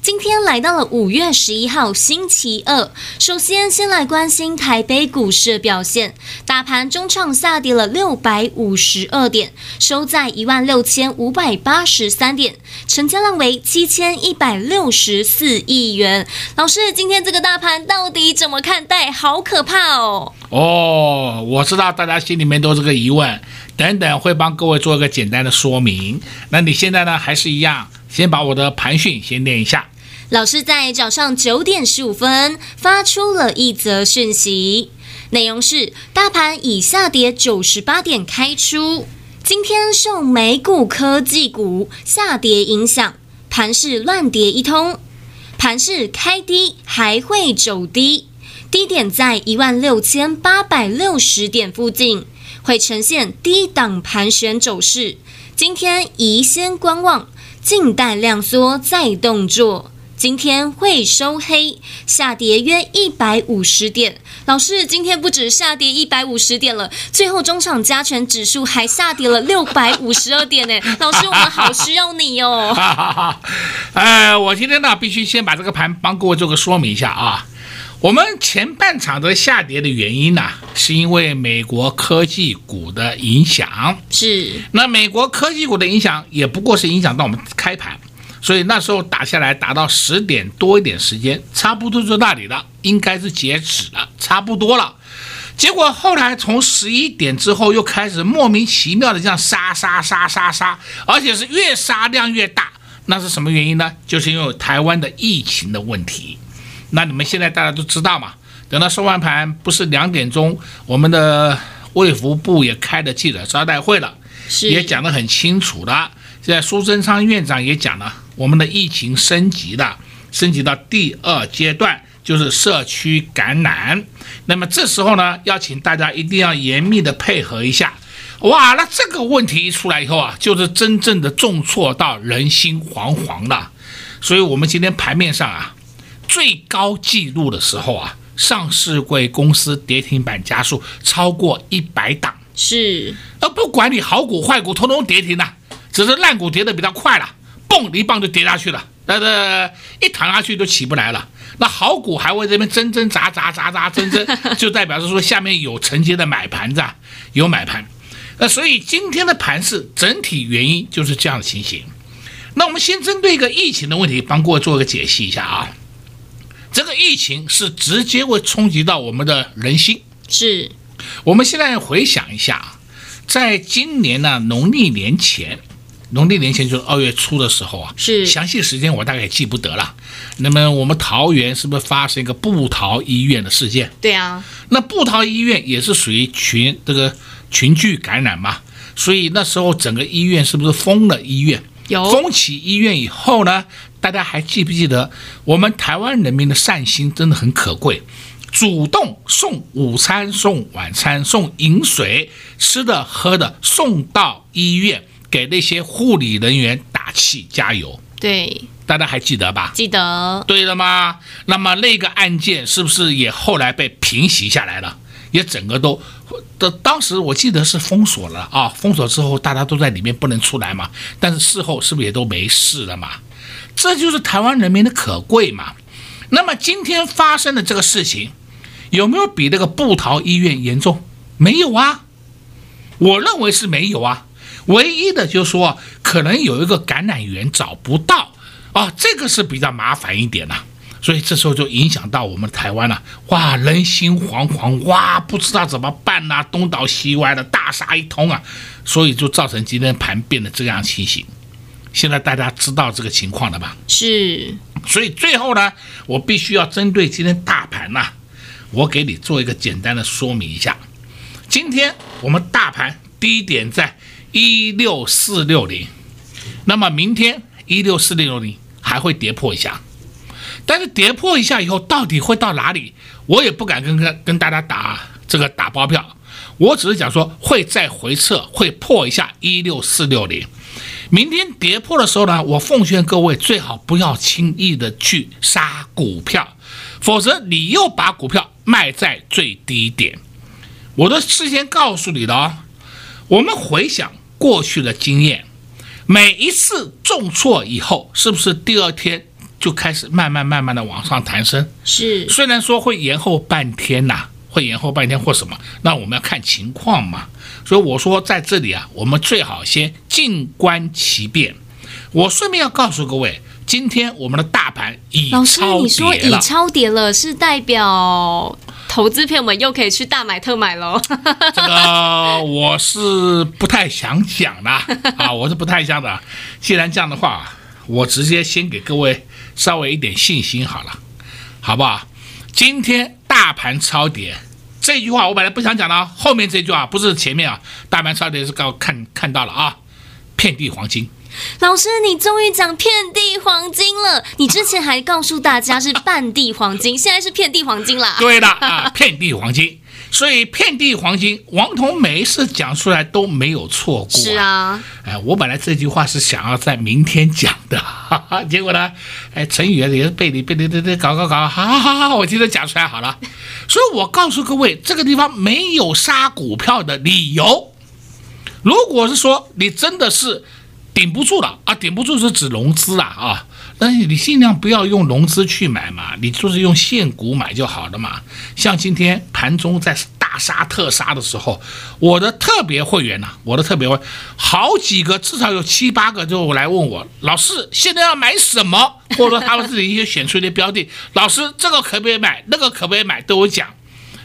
今天来到了五月十一号星期二，首先先来关心台北股市的表现，大盘中场下跌了六百五十二点，收在一万六千五百八十三点，成交量为七千一百六十四亿元。老师，今天这个大盘到底怎么看待？好可怕哦！哦，我知道大家心里面都是个疑问，等等会帮各位做一个简单的说明。那你现在呢，还是一样，先把我的盘讯先念一下。老师在早上九点十五分发出了一则讯息，内容是：大盘以下跌九十八点开出，今天受美股科技股下跌影响，盘势乱跌一通，盘势开低还会走低，低点在一万六千八百六十点附近，会呈现低档盘旋走势。今天宜先观望，静待量缩再动作。今天会收黑，下跌约一百五十点。老师，今天不止下跌一百五十点了，最后中场加权指数还下跌了六百五十二点呢。老师，我们好需要你哦。呃，我今天呢必须先把这个盘帮各位做个说明一下啊。我们前半场的下跌的原因呢，是因为美国科技股的影响。是。那美国科技股的影响也不过是影响到我们开盘。所以那时候打下来，打到十点多一点时间，差不多就那里了，应该是截止了，差不多了。结果后来从十一点之后又开始莫名其妙的这样杀杀杀杀杀，而且是越杀量越大。那是什么原因呢？就是因为台湾的疫情的问题。那你们现在大家都知道嘛？等到收完盘，不是两点钟，我们的卫福部也开了记者招待会了，也讲得很清楚的。现在苏贞昌院长也讲了。我们的疫情升级了，升级到第二阶段，就是社区感染。那么这时候呢，要请大家一定要严密的配合一下。哇，那这个问题一出来以后啊，就是真正的重挫到人心惶惶了。所以，我们今天盘面上啊，最高纪录的时候啊，上市贵公司跌停板加速超过一百档。是，而不管你好股坏股，通通跌停了，只是烂股跌得比较快了。嘣，一棒就跌下去了，那个一躺下去都起不来了。那好股还会这边挣挣扎扎扎扎挣挣，就代表是说下面有承接的买盘子，有买盘。那所以今天的盘势整体原因就是这样的情形。那我们先针对一个疫情的问题，帮各位做一个解析一下啊。这个疫情是直接会冲击到我们的人心。是，我们现在回想一下啊，在今年呢农历年前。农历年前就是二月初的时候啊，是详细时间我大概也记不得了。那么我们桃园是不是发生一个布桃医院的事件？对啊，那布桃医院也是属于群这个群聚感染嘛，所以那时候整个医院是不是封了医院？有封起医院以后呢，大家还记不记得我们台湾人民的善心真的很可贵，主动送午餐、送晚餐、送饮水、吃的喝的送到医院。给那些护理人员打气加油，对，大家还记得吧？记得，对了吗？那么那个案件是不是也后来被平息下来了？也整个都的，当时我记得是封锁了啊，封锁之后大家都在里面不能出来嘛。但是事后是不是也都没事了嘛？这就是台湾人民的可贵嘛。那么今天发生的这个事情，有没有比那个布桃医院严重？没有啊，我认为是没有啊。唯一的就是说，可能有一个感染源找不到啊，这个是比较麻烦一点呐，所以这时候就影响到我们台湾了，哇，人心惶惶，哇，不知道怎么办呐，东倒西歪的，大杀一通啊，所以就造成今天盘变得这样情形。现在大家知道这个情况了吧？是。所以最后呢，我必须要针对今天大盘呐，我给你做一个简单的说明一下。今天我们大盘低点在一六四六零，那么明天一六四六零还会跌破一下，但是跌破一下以后到底会到哪里，我也不敢跟跟跟大家打这个打包票，我只是讲说会再回撤，会破一下一六四六零。明天跌破的时候呢，我奉劝各位最好不要轻易的去杀股票，否则你又把股票卖在最低点。我都事先告诉你的哦，我们回想过去的经验，每一次重挫以后，是不是第二天就开始慢慢慢慢的往上弹升？是，虽然说会延后半天呐、啊。会延后半天或什么，那我们要看情况嘛。所以我说在这里啊，我们最好先静观其变。我顺便要告诉各位，今天我们的大盘已。老师，你说已超跌了，是代表投资片，我们又可以去大买特买喽？这个我是不太想讲的啊，我是不太想的。既然这样的话，我直接先给各位稍微一点信心好了，好不好？今天。大盘超跌这句话我本来不想讲的，后面这句话不是前面啊，大盘超跌是刚看看到了啊，遍地黄金。老师，你终于讲遍地黄金了，你之前还告诉大家是半地黄金，现在是遍地黄金啦。对的啊，遍地黄金。所以遍地黄金，王彤每一次讲出来都没有错过。是啊，哎，我本来这句话是想要在明天讲的，哈哈，结果呢，哎，成语也是背你背你背你搞搞搞，好好好好，我今天讲出来好了。所以我告诉各位，这个地方没有杀股票的理由。如果是说你真的是顶不住了啊，顶不住是指融资啊啊。但是你尽量不要用融资去买嘛，你就是用现股买就好了嘛。像今天盘中在大杀特杀的时候，我的特别会员呐、我的特别会好几个，至少有七八个就来问我，老师现在要买什么？或者说他们自己一些选出一些标的，老师这个可不可以买？那个可不可以买？都有讲，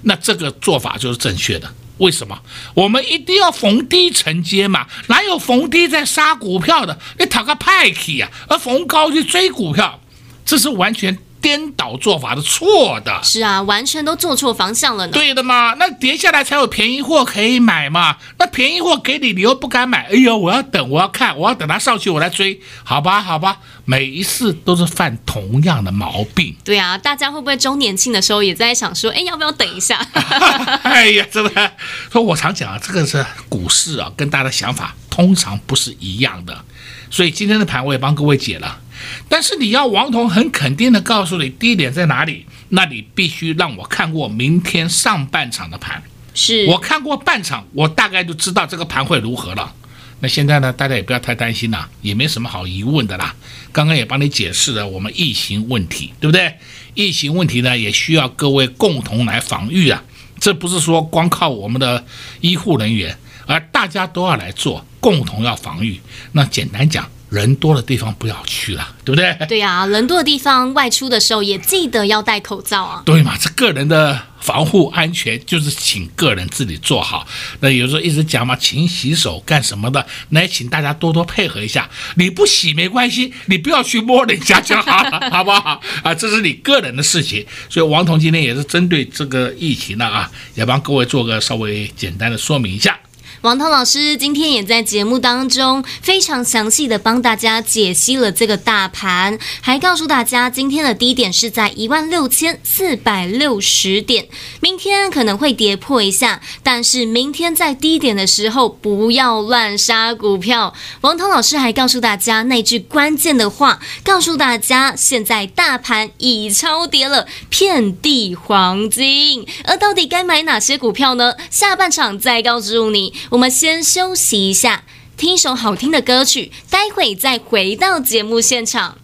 那这个做法就是正确的。为什么我们一定要逢低承接嘛？哪有逢低在杀股票的？你讨个派气呀！而逢高去追股票，这是完全颠倒做法是，错的。是啊，完全都做错方向了呢。对的嘛，那跌下来才有便宜货可以买嘛。那便宜货给你，你又不敢买。哎呦，我要等，我要看，我要等它上去，我来追。好吧，好吧。每一次都是犯同样的毛病。对啊，大家会不会周年庆的时候也在想说，哎，要不要等一下？哎呀，真的，说我常讲啊，这个是股市啊，跟大家的想法通常不是一样的。所以今天的盘我也帮各位解了。但是你要王彤很肯定的告诉你低点在哪里，那你必须让我看过明天上半场的盘。是我看过半场，我大概就知道这个盘会如何了。那现在呢，大家也不要太担心了，也没什么好疑问的啦。刚刚也帮你解释了我们疫情问题，对不对？疫情问题呢，也需要各位共同来防御啊。这不是说光靠我们的医护人员，而大家都要来做，共同要防御。那简单讲。人多的地方不要去了，对不对？对呀、啊，人多的地方外出的时候也记得要戴口罩啊。对嘛，这个人的防护安全就是请个人自己做好。那有时候一直讲嘛，勤洗手干什么的，那也请大家多多配合一下。你不洗没关系，你不要去摸人家就好，好不好？啊，这是你个人的事情。所以王彤今天也是针对这个疫情呢啊，也帮各位做个稍微简单的说明一下。王涛老师今天也在节目当中非常详细的帮大家解析了这个大盘，还告诉大家今天的低点是在一万六千四百六十点，明天可能会跌破一下，但是明天在低点的时候不要乱杀股票。王涛老师还告诉大家那句关键的话，告诉大家现在大盘已超跌了，遍地黄金，而到底该买哪些股票呢？下半场再告诉你。我们先休息一下，听一首好听的歌曲，待会再回到节目现场。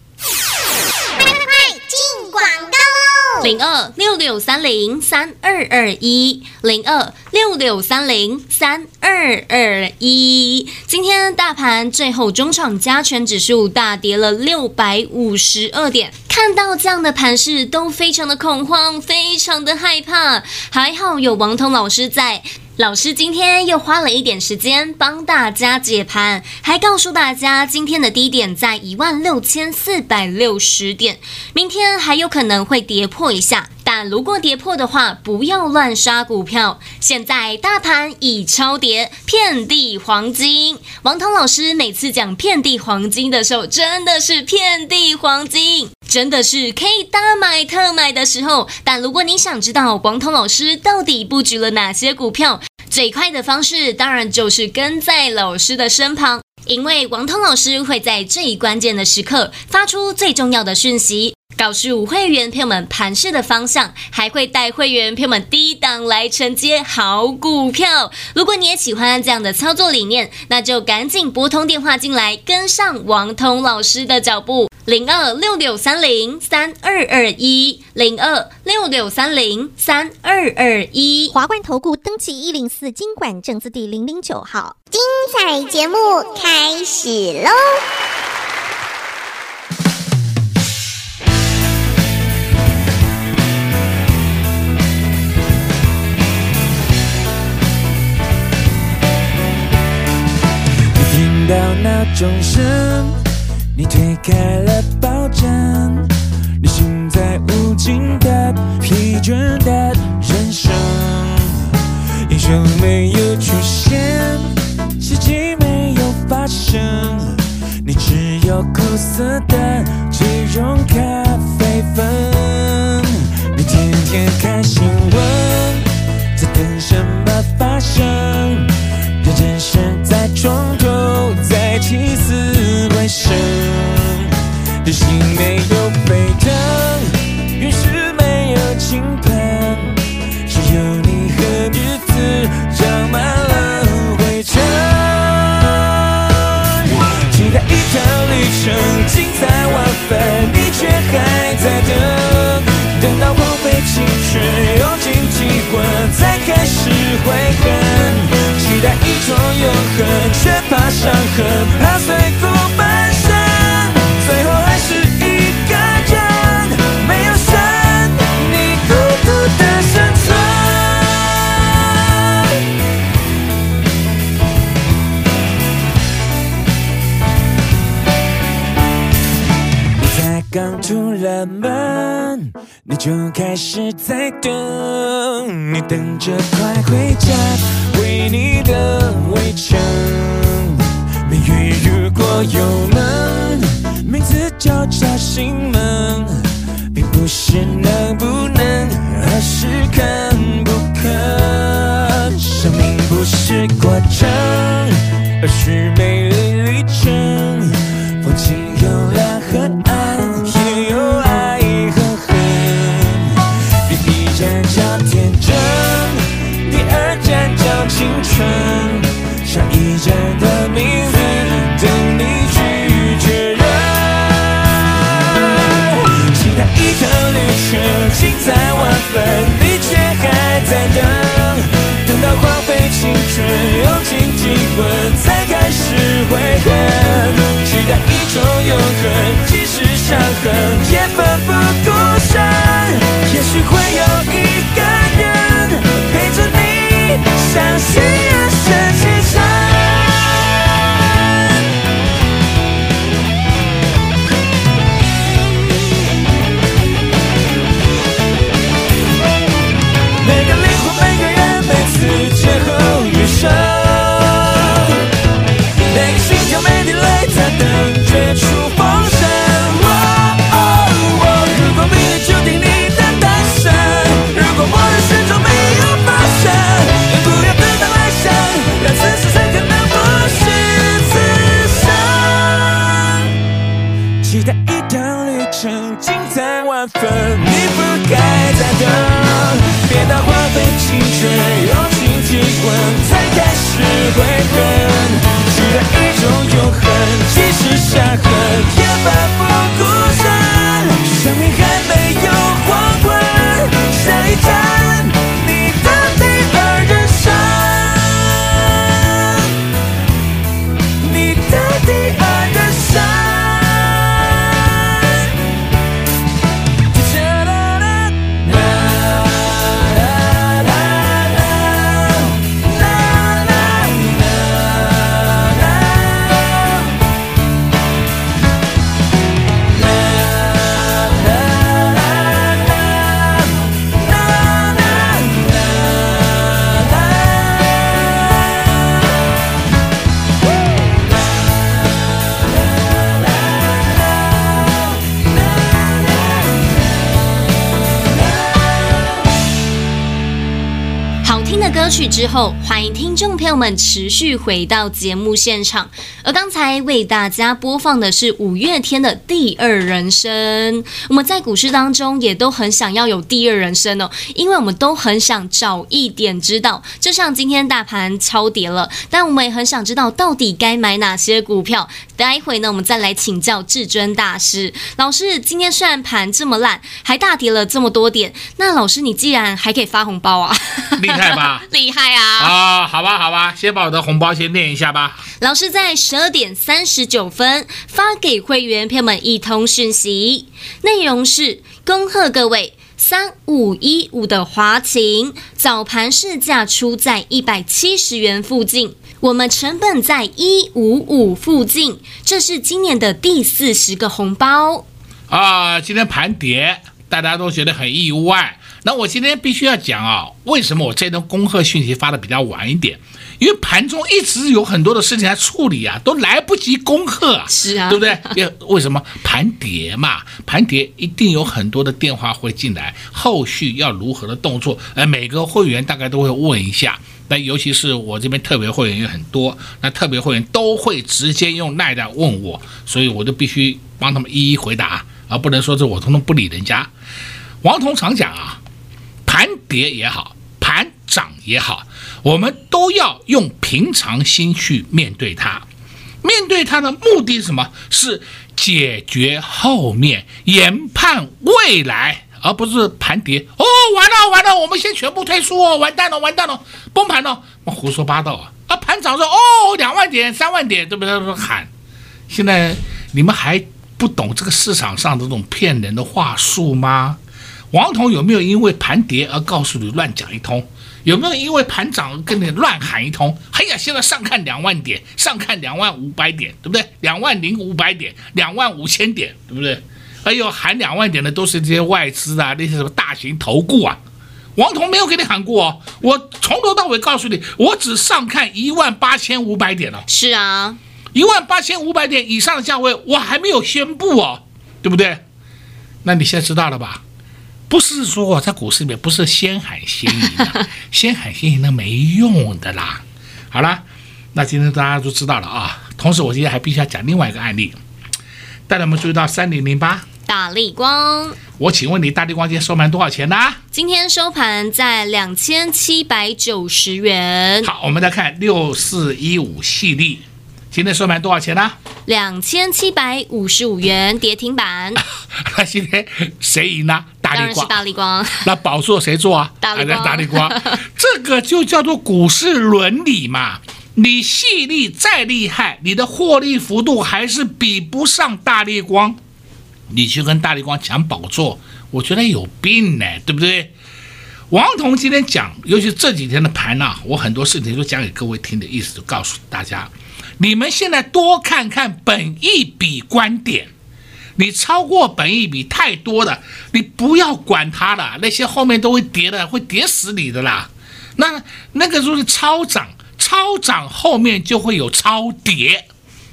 快快快，进广告喽！零二六六三零三二二一，零二六六三零三二二一。今天大盘最后中场加权指数大跌了六百五十二点，看到这样的盘势都非常的恐慌，非常的害怕。还好有王彤老师在。老师今天又花了一点时间帮大家解盘，还告诉大家今天的低点在一万六千四百六十点，明天还有可能会跌破一下。但如果跌破的话，不要乱杀股票。现在大盘已超跌，遍地黄金。王涛老师每次讲遍地黄金的时候，真的是遍地黄金，真的是可以大买特买的时候。但如果你想知道王涛老师到底布局了哪些股票，最快的方式当然就是跟在老师的身旁，因为王涛老师会在最关键的时刻发出最重要的讯息。告诉会员朋友们盘势的方向，还会带会员朋友们低档来承接好股票。如果你也喜欢这样的操作理念，那就赶紧拨通电话进来，跟上王通老师的脚步。零二六六三零三二二一，零二六六三零三二二一。华冠投顾登记一零四金管证字第零零九号。精彩节目开始喽！到闹钟声，你推开了抱枕，你行在无尽的疲倦的人生，英雄没有出现，奇迹没有发生，你只有苦涩的即溶咖啡粉，你天天开心伤痕，怕碎骨半身，最后还是一个人，没有神，你孤独的生存。你才刚出了门，你就开始在等，你等着快回家。为你的敲心门，并不是能不能，而是肯不肯。生命不是过程，而是美丽曲之后，欢迎听众朋友们持续回到节目现场。而刚才为大家播放的是五月天的《第二人生》。我们在股市当中也都很想要有第二人生哦，因为我们都很想早一点知道。就像今天大盘超跌了，但我们也很想知道到底该买哪些股票。待会呢，我们再来请教至尊大师老师。今天虽然盘这么烂，还大跌了这么多点，那老师你既然还可以发红包啊，厉害吧？厉害啊！啊、哦，好吧，好吧，先把我的红包先念一下吧。老师在十二点三十九分发给会员朋友们一通讯息，内容是恭贺各位三五一五的华勤早盘市价出在一百七十元附近。我们成本在一五五附近，这是今年的第四十个红包啊！今天盘跌，大家都觉得很意外。那我今天必须要讲啊，为什么我这段恭贺讯息发的比较晚一点？因为盘中一直有很多的事情在处理啊，都来不及恭贺啊，是啊，对不对？为为什么盘跌嘛？盘跌一定有很多的电话会进来，后续要如何的动作？呃，每个会员大概都会问一下。那尤其是我这边特别会员也很多，那特别会员都会直接用赖的问我，所以我就必须帮他们一一回答，而不能说是我通通不理人家。王彤常讲啊，盘跌也好，盘涨也好，我们都要用平常心去面对它。面对它的目的是什么？是解决后面，研判未来。而不是盘跌哦，完了完了，我们先全部退出哦，完蛋了完蛋了，崩盘了，胡说八道啊！啊，盘涨说哦，两万点三万点，对不对？都喊，现在你们还不懂这个市场上这种骗人的话术吗？王彤有没有因为盘跌而告诉你乱讲一通？有没有因为盘涨而跟你乱喊一通？哎呀，现在上看两万点，上看两万五百点，对不对？两万零五百点，两万五千点，对不对？哎呦，喊两万点的都是这些外资啊，那些什么大型投顾啊，王彤没有给你喊过哦。我从头到尾告诉你，我只上看一万八千五百点了。是啊，一万八千五百点以上的价位，我还没有宣布哦，对不对？那你现在知道了吧？不是说我在股市里面不是先喊先赢的，先喊先赢那没用的啦。好了，那今天大家都知道了啊。同时，我今天还必须要讲另外一个案例，大家有没有注意到三零零八？大立光，我请问你，大立光今天收盘多少钱呢？今天收盘在两千七百九十元。好，我们再看六四一五系列，今天收盘多少钱呢？两千七百五十五元，跌停板。那今天谁赢呢？当然是大力光。那宝座谁做啊？大力光。大力光，这个就叫做股市伦理嘛。你细力再厉害，你的获利幅度还是比不上大力光。你去跟大力光抢宝座，我觉得有病呢，对不对？王彤今天讲，尤其这几天的盘呐、啊，我很多事情都讲给各位听的意思，就告诉大家，你们现在多看看本一笔观点，你超过本益比太多的，你不要管它了，那些后面都会跌的，会跌死你的啦。那那个就是超涨，超涨后面就会有超跌。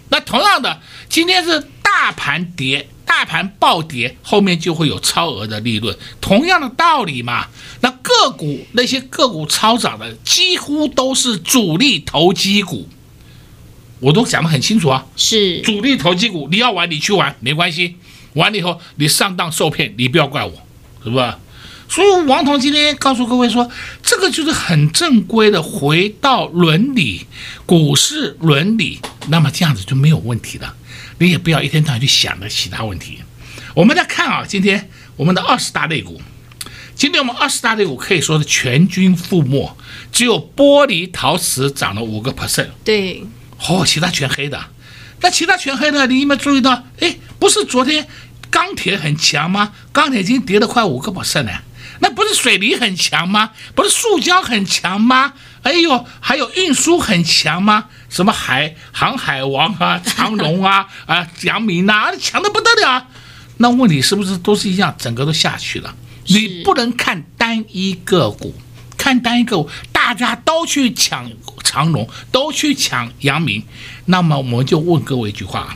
那同样的，今天是大盘跌。大盘暴跌，后面就会有超额的利润，同样的道理嘛。那个股那些个股超涨的，几乎都是主力投机股，我都讲得很清楚啊。是主力投机股，你要玩你去玩，没关系。玩了以后你上当受骗，你不要怪我，是不是？所以王彤今天告诉各位说，这个就是很正规的，回到伦理，股市伦理，那么这样子就没有问题了。你也不要一天到晚去想着其他问题。我们来看啊，今天我们的二十大类股，今天我们二十大类股可以说是全军覆没，只有玻璃陶瓷涨了五个 percent。对，哦，其他全黑的。那其他全黑的，你有没有注意到？哎，不是昨天钢铁很强吗？钢铁已经跌了快五个 percent 了。那不是水泥很强吗？不是塑胶很强吗？哎呦，还有运输很强吗？什么海航海王啊，长荣啊，啊，阳明啊，强的不得了。那问题是不是都是一样，整个都下去了？你不能看单一个股，看单一个股，大家都去抢长荣，都去抢阳明，那么我们就问各位一句话：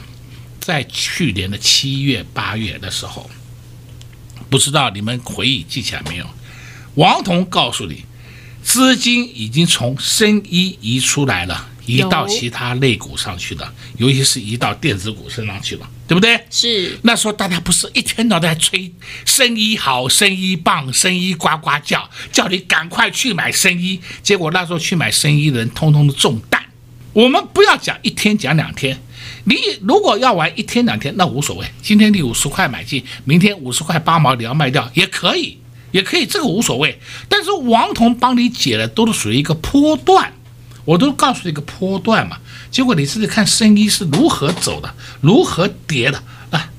在去年的七月、八月的时候。不知道你们回忆记起来没有？王彤告诉你，资金已经从深一移出来了，移到其他类股上去了，尤其是移到电子股身上去了，对不对？是。那时候大家不是一天到晚在吹生意好、生意棒、生意呱呱叫，叫你赶快去买生意。结果那时候去买生意的人，通通都中弹。我们不要讲一天，讲两天。你如果要玩一天两天，那无所谓。今天你五十块买进，明天五十块八毛你要卖掉也可以。也可以，这个无所谓。但是王彤帮你解的都是属于一个波段，我都告诉你一个波段嘛。结果你自己看生意是如何走的，如何跌的啊？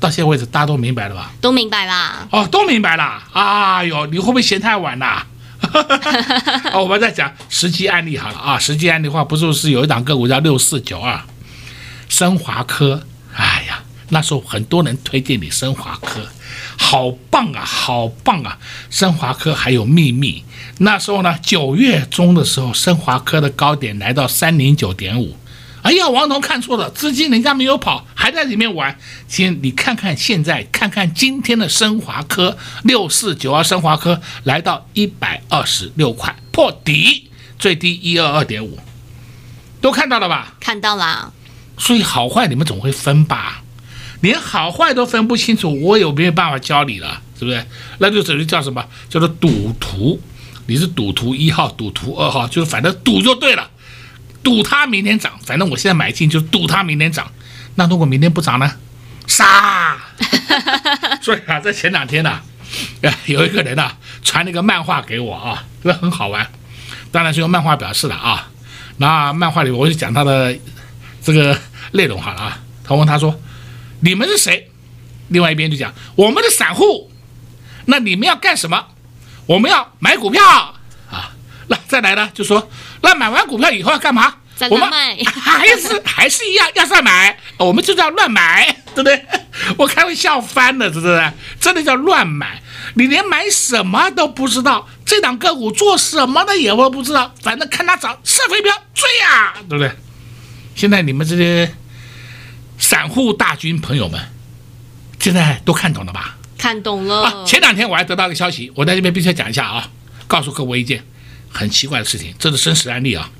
到现在为止，大家都明白了吧？都明白啦。哦，都明白啦。哎呦，你会不会嫌太晚了？哦，我们再讲实际案例好了啊。实际案例的话，不就是有一档个股叫六四九二，升华科。哎呀，那时候很多人推荐你升华科。好棒啊，好棒啊！升华科还有秘密。那时候呢，九月中的时候，升华科的高点来到三零九点五。哎呀，王彤看错了，资金人家没有跑，还在里面玩。先你看看现在，看看今天的升华科六四九二，升华科来到一百二十六块破底，最低一二二点五，都看到了吧？看到了。所以好坏你们总会分吧？连好坏都分不清楚，我有没有办法教你了？是不是？那就等于叫什么？叫做赌徒。你是赌徒一号，赌徒二号，就是反正赌就对了，赌他明天涨。反正我现在买进就赌他明天涨。那如果明天不涨呢？杀！所以啊，在前两天呢、啊，有一个人啊传了一个漫画给我啊，这个很好玩。当然是用漫画表示的啊。那漫画里我就讲他的这个内容好了啊。他问他说。你们是谁？另外一边就讲我们的散户，那你们要干什么？我们要买股票啊。那再来呢，就说那买完股票以后要干嘛？再我们 还是还是一样要再买，我们就叫乱买，对不对？我开玩笑翻了，是不是？真的叫乱买，你连买什么都不知道，这档个股做什么的也我不知道，反正看它涨，射飞镖追呀，对不对？现在你们这些。散户大军朋友们，现在都看懂了吧？看懂了。啊，前两天我还得到一个消息，我在这边必须要讲一下啊，告诉各位一件很奇怪的事情，这是真实案例啊。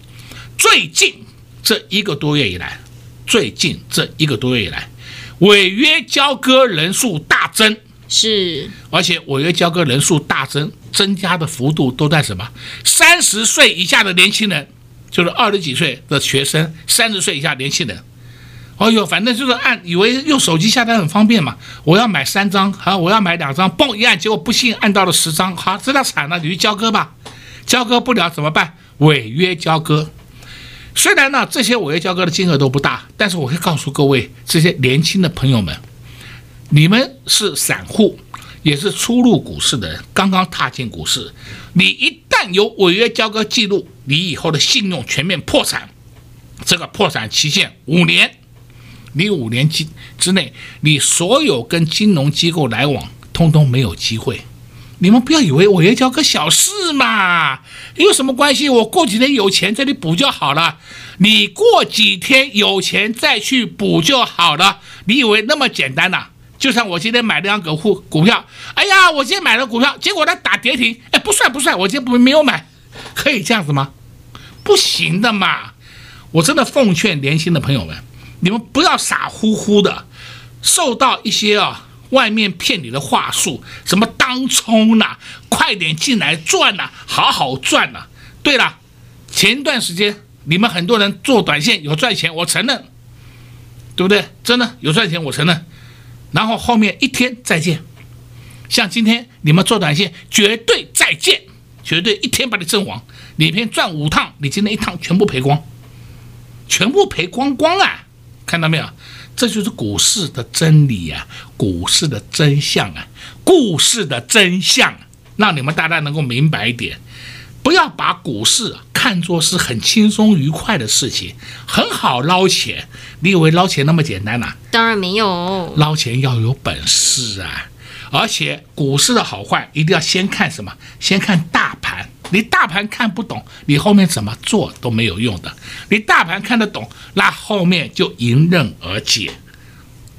最近这一个多月以来，最近这一个多月以来，违约交割人数大增，是，而且违约交割人数大增，增加的幅度都在什么？三十岁以下的年轻人，就是二十几岁的学生，三十岁以下年轻人。哦呦，反正就是按，以为用手机下单很方便嘛。我要买三张，好，我要买两张，嘣一按，结果不幸按到了十张，好，这下惨了，你去交割吧，交割不了怎么办？违约交割。虽然呢，这些违约交割的金额都不大，但是我会告诉各位这些年轻的朋友们，你们是散户，也是初入股市的人，刚刚踏进股市，你一旦有违约交割记录，你以后的信用全面破产，这个破产期限五年。你五年之之内，你所有跟金融机构来往，通通没有机会。你们不要以为违约交割小事嘛，有什么关系？我过几天有钱这里补就好了。你过几天有钱再去补就好了。你以为那么简单呐、就像我今天买了两个股股票，哎呀，我今天买了股票，结果它打跌停，哎，不算不算，我今天不没有买，可以这样子吗？不行的嘛。我真的奉劝年轻的朋友们。你们不要傻乎乎的，受到一些啊外面骗你的话术，什么当冲呐，快点进来赚呐，好好赚呐。对了，前段时间你们很多人做短线有赚钱，我承认，对不对？真的有赚钱，我承认。然后后面一天再见，像今天你们做短线绝对再见，绝对一天把你阵亡。你一天赚五趟，你今天一趟全部赔光，全部赔光光啊！看到没有？这就是股市的真理呀、啊，股市的真相啊，故事的真相，让你们大家能够明白一点，不要把股市看作是很轻松愉快的事情，很好捞钱。你以为捞钱那么简单呐、啊？当然没有，捞钱要有本事啊，而且股市的好坏一定要先看什么？先看大盘。你大盘看不懂，你后面怎么做都没有用的。你大盘看得懂，那后面就迎刃而解。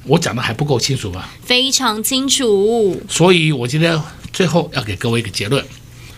我讲的还不够清楚吗？非常清楚。所以我今天最后要给各位一个结论：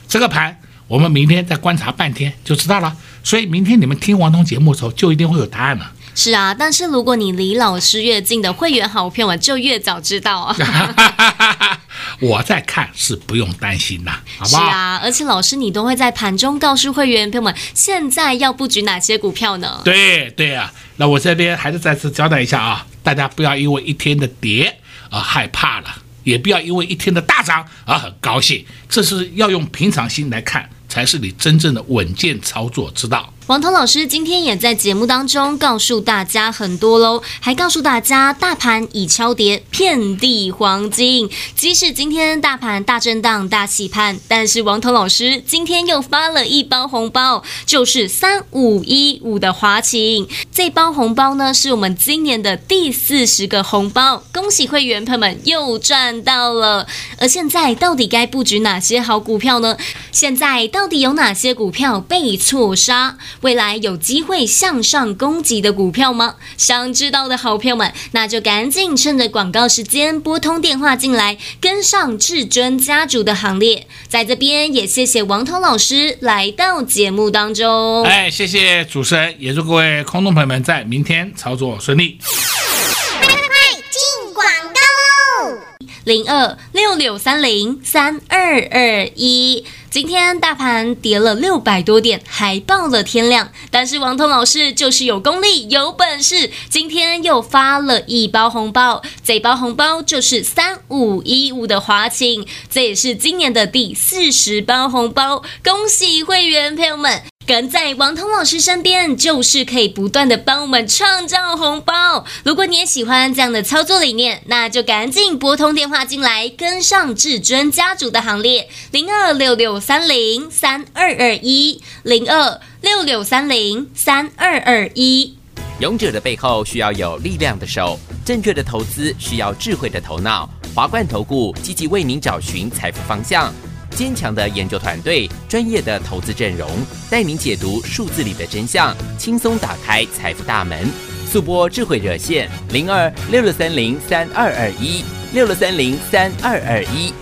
这个盘我们明天再观察半天就知道了。所以明天你们听王彤节目的时候，就一定会有答案了。是啊，但是如果你离老师越近的会员好朋友们，就越早知道啊。我在看是不用担心的，好不好？是啊，而且老师你都会在盘中告诉会员朋友们，现在要布局哪些股票呢？对对啊，那我这边还是再次交代一下啊，大家不要因为一天的跌而害怕了，也不要因为一天的大涨而很高兴，这是要用平常心来看，才是你真正的稳健操作之道。王彤老师今天也在节目当中告诉大家很多喽，还告诉大家大盘已超跌，遍地黄金。即使今天大盘大震荡、大洗盘，但是王彤老师今天又发了一包红包，就是三五一五的华勤。这包红包呢，是我们今年的第四十个红包，恭喜会员朋友们又赚到了。而现在到底该布局哪些好股票呢？现在到底有哪些股票被错杀？未来有机会向上攻击的股票吗？想知道的好朋友们，那就赶紧趁着广告时间拨通电话进来，跟上至尊家族的行列。在这边也谢谢王彤老师来到节目当中。哎，谢谢主持人，也祝各位空洞朋友们在明天操作顺利。快，进广告喽！零二六六三零三二二一。今天大盘跌了六百多点，还报了天量。但是王彤老师就是有功力、有本事，今天又发了一包红包。这包红包就是三五一五的华勤，这也是今年的第四十包红包。恭喜会员朋友们！跟在王彤老师身边，就是可以不断的帮我们创造红包。如果你也喜欢这样的操作理念，那就赶紧拨通电话进来，跟上至尊家族的行列，零二六六三零三二二一，零二六六三零三二二一。勇者的背后需要有力量的手，正确的投资需要智慧的头脑。华冠投顾积极为您找寻财富方向。坚强的研究团队，专业的投资阵容，带您解读数字里的真相，轻松打开财富大门。速播智慧热线零二六六三零三二二一六六三零三二二一。